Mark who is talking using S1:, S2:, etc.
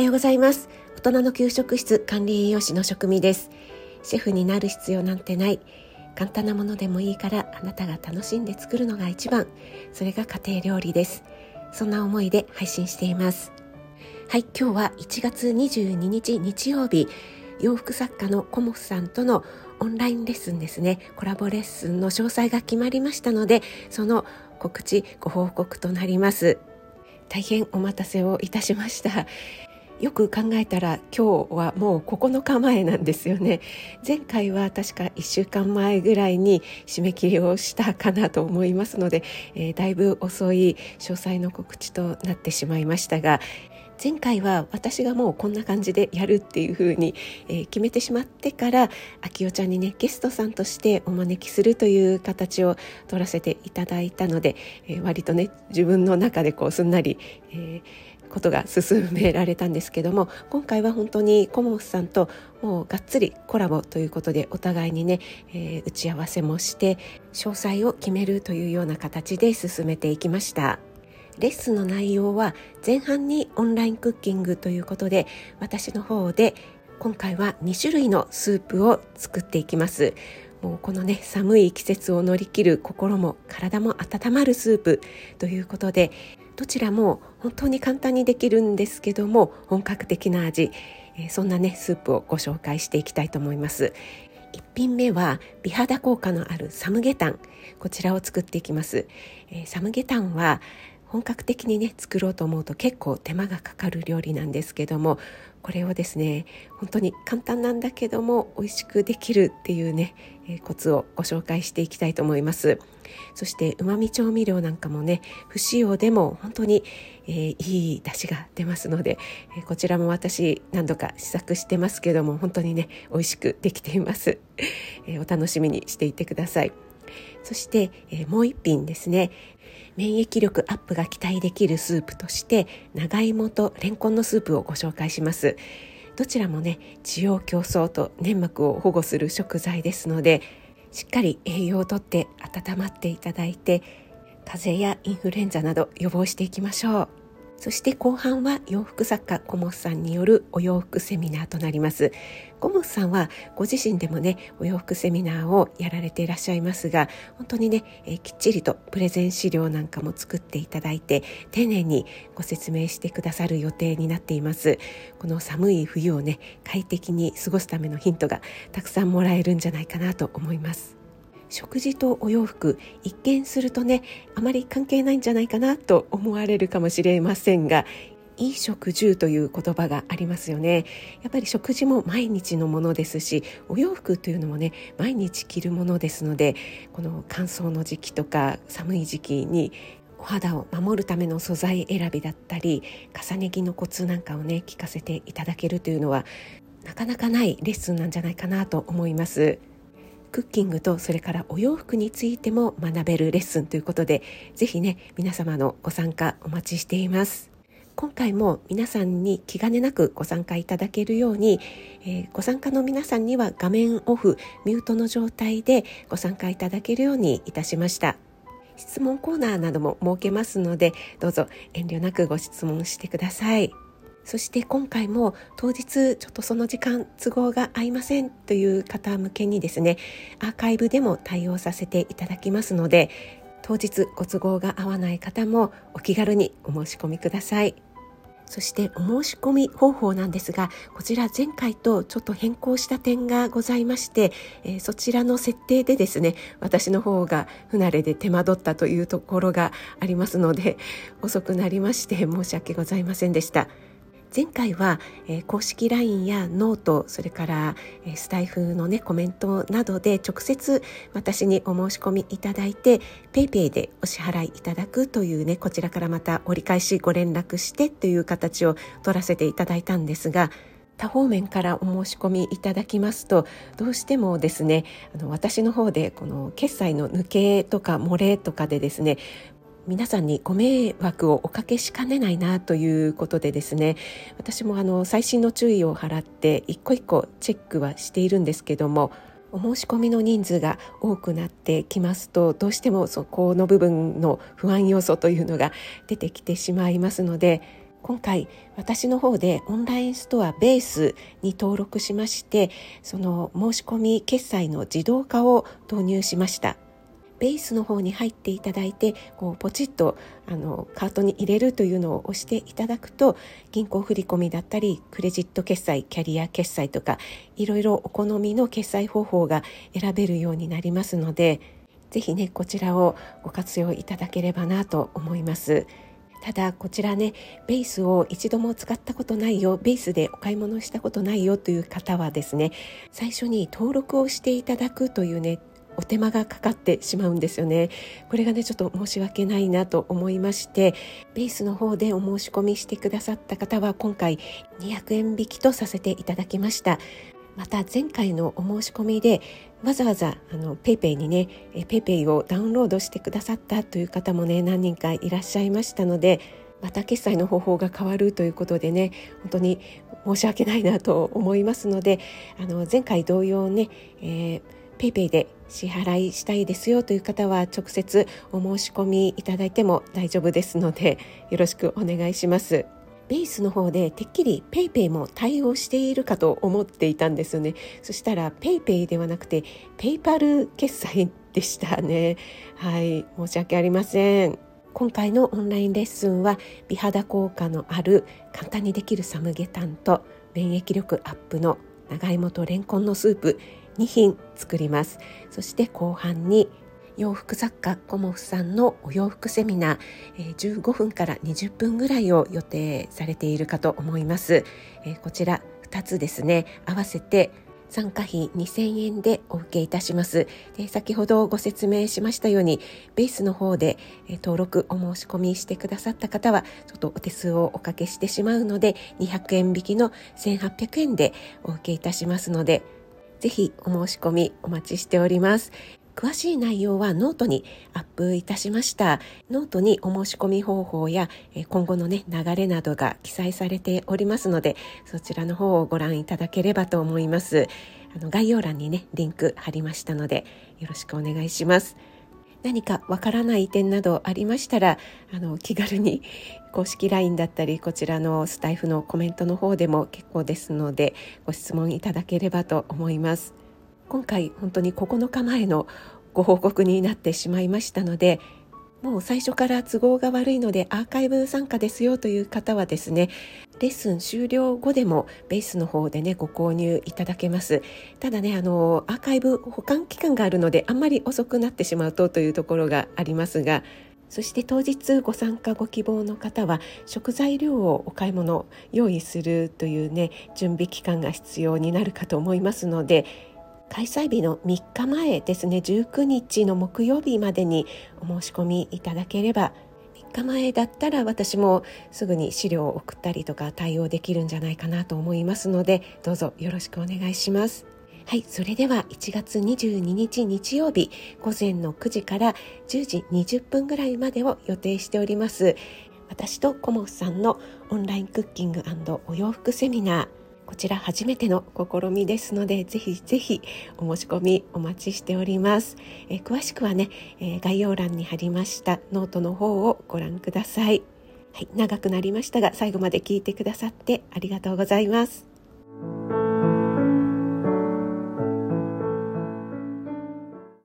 S1: はようございます。大人の給食室管理栄養士の職味です。シェフになる必要なんてない。簡単なものでもいいからあなたが楽しんで作るのが一番。それが家庭料理です。そんな思いで配信しています。はい今日は1月22日日曜日。洋服作家のコモフさんとのオンラインレッスンですね。コラボレッスンの詳細が決まりましたのでその告知ご報告となります。大変お待たせをいたしました。よく考えたら今日はもう9日前なんですよね。前回は確か1週間前ぐらいに締め切りをしたかなと思いますので、えー、だいぶ遅い詳細の告知となってしまいましたが前回は私がもうこんな感じでやるっていうふうに、決めてしまってから秋代ちゃんにねゲストさんとしてお招きするという形を取らせていただいたので、割とね自分の中でこうすんなり、えーことが進められたんですけども今回は本当にコモフさんともうがっつりコラボということでお互いにね、えー、打ち合わせもして詳細を決めるというような形で進めていきました。レッスンの内容は前半にオンラインクッキングということで私の方で今回は2種類のスープを作っていきますもうこのね寒い季節を乗り切る心も体も温まるスープということでどちらも本当に簡単にできるんですけども本格的な味、えー、そんなねスープをご紹介していきたいと思います。1品目は美肌効果のあるサムゲタン。こちらを作っていきます、えー、サムゲタンは本格的にね作ろうと思うと結構手間がかかる料理なんですけどもこれをですね本当に簡単なんだけども美味しくできるっていうね、えー、コツをご紹介していきたいと思います。そしてうまみ調味料なんかもね不使用でも本当に、えー、いい出汁が出ますので、えー、こちらも私何度か試作してますけども本当にね美味しくできています、えお楽しみにしていてください。そして、えもう一品ですね。免疫力アップが期待できるスープとして長芋とレンコンのスープをご紹介します。どちらもね滋養競争と粘膜を保護する食材ですのでしっかり栄養をとって温まっていただいて風邪やインフルエンザなど予防していきましょう。そして後半は洋服作家コモスさんによるお洋服セミナーとなります。コモスさんはご自身でもねお洋服セミナーをやられていらっしゃいますが本当にね、えー、きっちりとプレゼン資料なんかも作っていただいて丁寧にご説明してくださる予定になっています。この寒い冬をね快適に過ごすためのヒントがたくさんもらえるんじゃないかなと思います。食事とお洋服一見するとねあまり関係ないんじゃないかなと思われるかもしれませんがいい食住という言葉がありますよねやっぱり食事も毎日のものですしお洋服というのもね毎日着るものですのでこの乾燥の時期とか寒い時期にお肌を守るための素材選びだったり重ね着のコツなんかをね聞かせていただけるというのはなかなかないレッスンなんじゃないかなと思います。クッキングとそれからお洋服についても学べるレッスンということでぜひね皆様のご参加お待ちしています。今回も皆さんに気兼ねなくご参加いただけるように、えー、ご参加の皆さんには画面オフミュートの状態でご参加いただけるようにいたしました。質問コーナーなども設けますのでどうぞ遠慮なくご質問してください。そして今回も当日ちょっとその時間都合が合いませんという方向けにですねアーカイブでも対応させていただきますので当日ご都合が合わない方もお気軽にお申し込みくださいそしてお申し込み方法なんですがこちら前回とちょっと変更した点がございまして、えー、そちらの設定でですね私の方が不慣れで手間取ったというところがありますので遅くなりまして申し訳ございませんでした。前回は、えー、公式 LINE やノートそれから、えー、スタイフのねコメントなどで直接私にお申し込みいただいて PayPay でお支払いいただくというねこちらからまた折り返しご連絡してという形を取らせていただいたんですが他方面からお申し込みいただきますとどうしてもですねあの私の方でこの決済の抜けとか漏れとかでですね皆さんにご迷惑をおかけしかねないなということでですね私もあの細心の注意を払って一個一個チェックはしているんですけどもお申し込みの人数が多くなってきますとどうしてもそこの部分の不安要素というのが出てきてしまいますので今回私の方でオンラインストアベースに登録しましてその申し込み決済の自動化を導入しました。ベースの方に入っていただいてこうポチッとあのカートに入れるというのを押していただくと銀行振込だったりクレジット決済キャリア決済とかいろいろお好みの決済方法が選べるようになりますのでぜひねこちらをご活用いただければなと思います。ただこちらねベースを一度も使ったことないよベースでお買い物したことないよという方はですね最初に登録をしていただくというねお手間がかかってしまうんですよね。これがねちょっと申し訳ないなと思いましてベースの方でお申し込みしてくださった方は今回200円引きとさせていただきました。また前回のお申し込みでわざわざあの PayPay にね PayPay をダウンロードしてくださったという方もね何人かいらっしゃいましたのでまた決済の方法が変わるということでね本当に申し訳ないなと思いますのであの前回同様ね、えー、PayPay で支払いしたいですよという方は直接お申し込みいただいても大丈夫ですのでよろしくお願いします。ベースの方でてっきり PayPay も対応しているかと思っていたんですよね。そしたら PayPay ではなくて PayPal 決済でしたね。はい。申し訳ありません。今回のオンラインレッスンは美肌効果のある簡単にできるサムゲタンと免疫力アップの長芋とレンコンのスープ。2品作ります。そして後半に洋服作家コモフさんのお洋服セミナー、15分から20分ぐらいを予定されているかと思います、こちら2つですね。合わせて参加費2000円でお受けいたします。で先ほどご説明しましたようにベースの方で登録お申し込みしてくださった方はちょっとお手数をおかけしてしまうので200円引きの1800円でお受けいたしますのでぜひお申し込みお待ちしております。詳しい内容はノートにアップいたしました。ノートにお申し込み方法や今後のね、流れなどが記載されておりますので、そちらの方をご覧いただければと思います。あの概要欄にね、リンク貼りましたので、よろしくお願いします。何かわからない点などありましたらあの気軽に公式 LINE だったりこちらのスタイフのコメントの方でも結構ですのでご質問いただければと思います。今回本当に9日前のご報告になってしまいましたのでもう最初から都合が悪いのでアーカイブ参加ですよという方はですねレッスン終了後でもベースの方でねご購入いただけます。ただねあのアーカイブ保管期間があるのであんまり遅くなってしまうとというところがありますがそして当日ご参加ご希望の方は食材料をお買い物用意するというね準備期間が必要になるかと思いますので開催日の3日前ですね19日の木曜日までにお申し込みいただければ3日前だったら私もすぐに資料を送ったりとか対応できるんじゃないかなと思いますのでどうぞよろしくお願いします。はい、それでは1月22日日曜日午前の9時から10時20分ぐらいまでを予定しております。私とコモフさんのオンラインクッキングお洋服セミナー。こちら初めての試みですのでぜひぜひお申し込みお待ちしております、え、詳しくはね、え、概要欄に貼りましたノートの方をご覧ください。はい、長くなりましたが最後まで聞いてくださってありがとうございます。